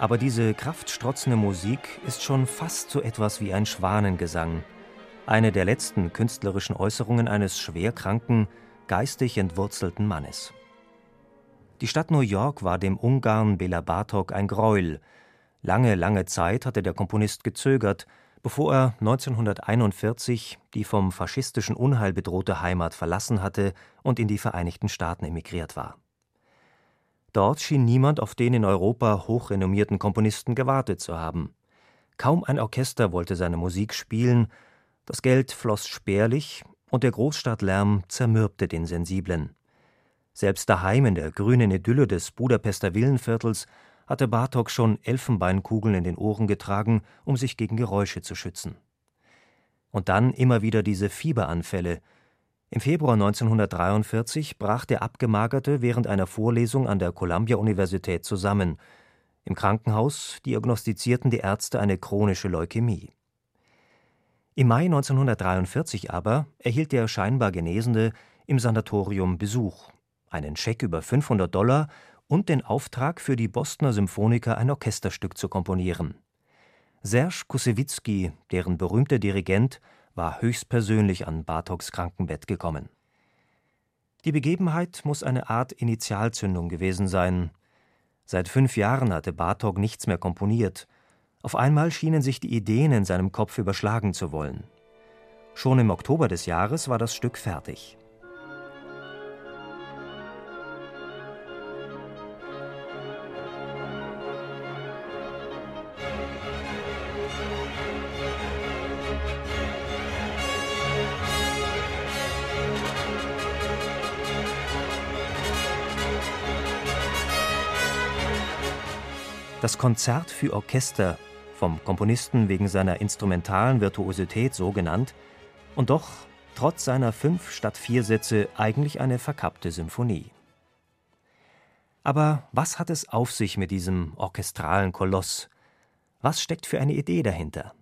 aber diese kraftstrotzende Musik ist schon fast so etwas wie ein Schwanengesang, eine der letzten künstlerischen Äußerungen eines schwerkranken, geistig entwurzelten Mannes. Die Stadt New York war dem Ungarn Bela Bartok ein Greuel. Lange, lange Zeit hatte der Komponist gezögert, bevor er 1941 die vom faschistischen Unheil bedrohte Heimat verlassen hatte und in die Vereinigten Staaten emigriert war. Dort schien niemand auf den in Europa hochrenommierten Komponisten gewartet zu haben. Kaum ein Orchester wollte seine Musik spielen, das Geld floss spärlich und der Großstadtlärm zermürbte den Sensiblen. Selbst daheim in der grünen Idylle des Budapester Villenviertels hatte Bartok schon Elfenbeinkugeln in den Ohren getragen, um sich gegen Geräusche zu schützen. Und dann immer wieder diese Fieberanfälle, im Februar 1943 brach der Abgemagerte während einer Vorlesung an der Columbia-Universität zusammen. Im Krankenhaus diagnostizierten die Ärzte eine chronische Leukämie. Im Mai 1943 aber erhielt der scheinbar Genesene im Sanatorium Besuch, einen Scheck über 500 Dollar und den Auftrag, für die Bostoner Symphoniker ein Orchesterstück zu komponieren. Serge Kusewitzki, deren berühmter Dirigent, war höchstpersönlich an Bartoks Krankenbett gekommen. Die Begebenheit muss eine Art Initialzündung gewesen sein. Seit fünf Jahren hatte Bartok nichts mehr komponiert. Auf einmal schienen sich die Ideen in seinem Kopf überschlagen zu wollen. Schon im Oktober des Jahres war das Stück fertig. Das Konzert für Orchester, vom Komponisten wegen seiner instrumentalen Virtuosität so genannt, und doch trotz seiner fünf statt vier Sätze eigentlich eine verkappte Symphonie. Aber was hat es auf sich mit diesem orchestralen Koloss? Was steckt für eine Idee dahinter?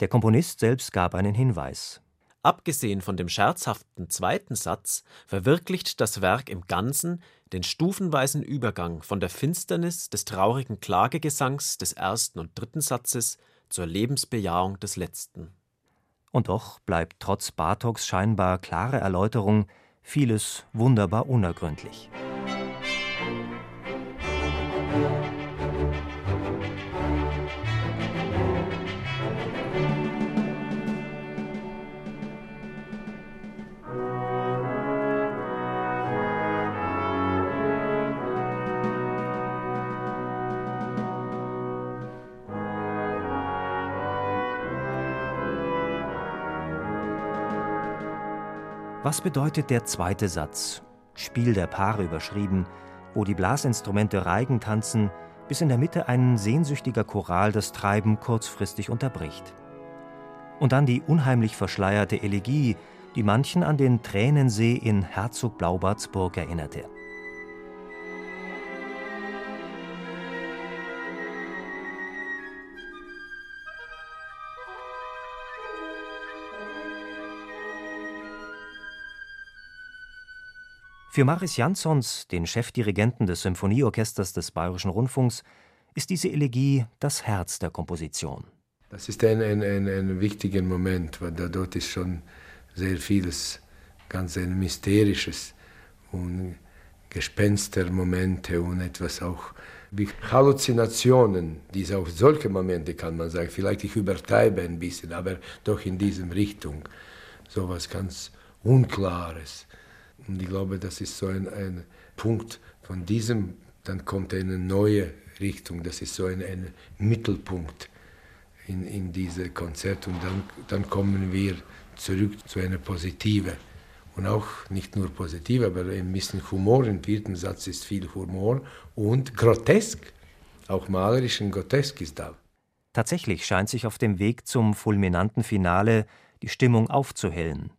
Der Komponist selbst gab einen Hinweis. Abgesehen von dem scherzhaften zweiten Satz verwirklicht das Werk im Ganzen den stufenweisen Übergang von der Finsternis des traurigen Klagegesangs des ersten und dritten Satzes zur Lebensbejahung des letzten. Und doch bleibt trotz Bartoks scheinbar klare Erläuterung vieles wunderbar unergründlich. Was bedeutet der zweite Satz, Spiel der Paare überschrieben, wo die Blasinstrumente Reigen tanzen, bis in der Mitte ein sehnsüchtiger Choral das Treiben kurzfristig unterbricht? Und dann die unheimlich verschleierte Elegie, die manchen an den Tränensee in Herzog Blaubarts Burg erinnerte. Für Maris Jansons, den Chefdirigenten des Symphonieorchesters des Bayerischen Rundfunks, ist diese Elegie das Herz der Komposition. Das ist ein, ein, ein, ein wichtiger Moment, weil da dort ist schon sehr vieles ganz ein mysterisches und Gespenstermomente und etwas auch wie Halluzinationen, diese auch solche Momente kann man sagen, vielleicht ich übertreibe ein bisschen, aber doch in diesem Richtung, so etwas ganz Unklares. Und ich glaube, das ist so ein, ein Punkt von diesem, dann kommt eine neue Richtung, das ist so ein, ein Mittelpunkt in, in diese Konzert und dann, dann kommen wir zurück zu einer positive und auch nicht nur positiv, aber ein bisschen Humor. Im vierten Satz ist viel Humor und grotesk, auch malerisch und grotesk ist da. Tatsächlich scheint sich auf dem Weg zum fulminanten Finale die Stimmung aufzuhellen.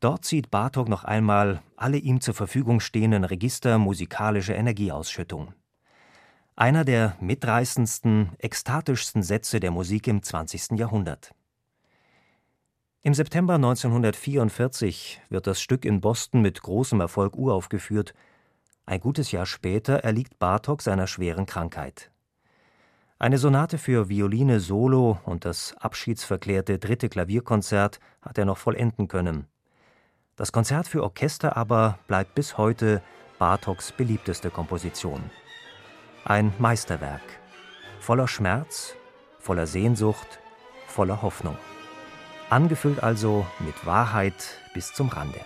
Dort zieht Bartok noch einmal alle ihm zur Verfügung stehenden Register musikalischer Energieausschüttung. Einer der mitreißendsten, ekstatischsten Sätze der Musik im 20. Jahrhundert. Im September 1944 wird das Stück in Boston mit großem Erfolg uraufgeführt. Ein gutes Jahr später erliegt Bartok seiner schweren Krankheit. Eine Sonate für Violine solo und das abschiedsverklärte dritte Klavierkonzert hat er noch vollenden können. Das Konzert für Orchester aber bleibt bis heute Bartoks beliebteste Komposition. Ein Meisterwerk, voller Schmerz, voller Sehnsucht, voller Hoffnung angefüllt also mit Wahrheit bis zum Rande.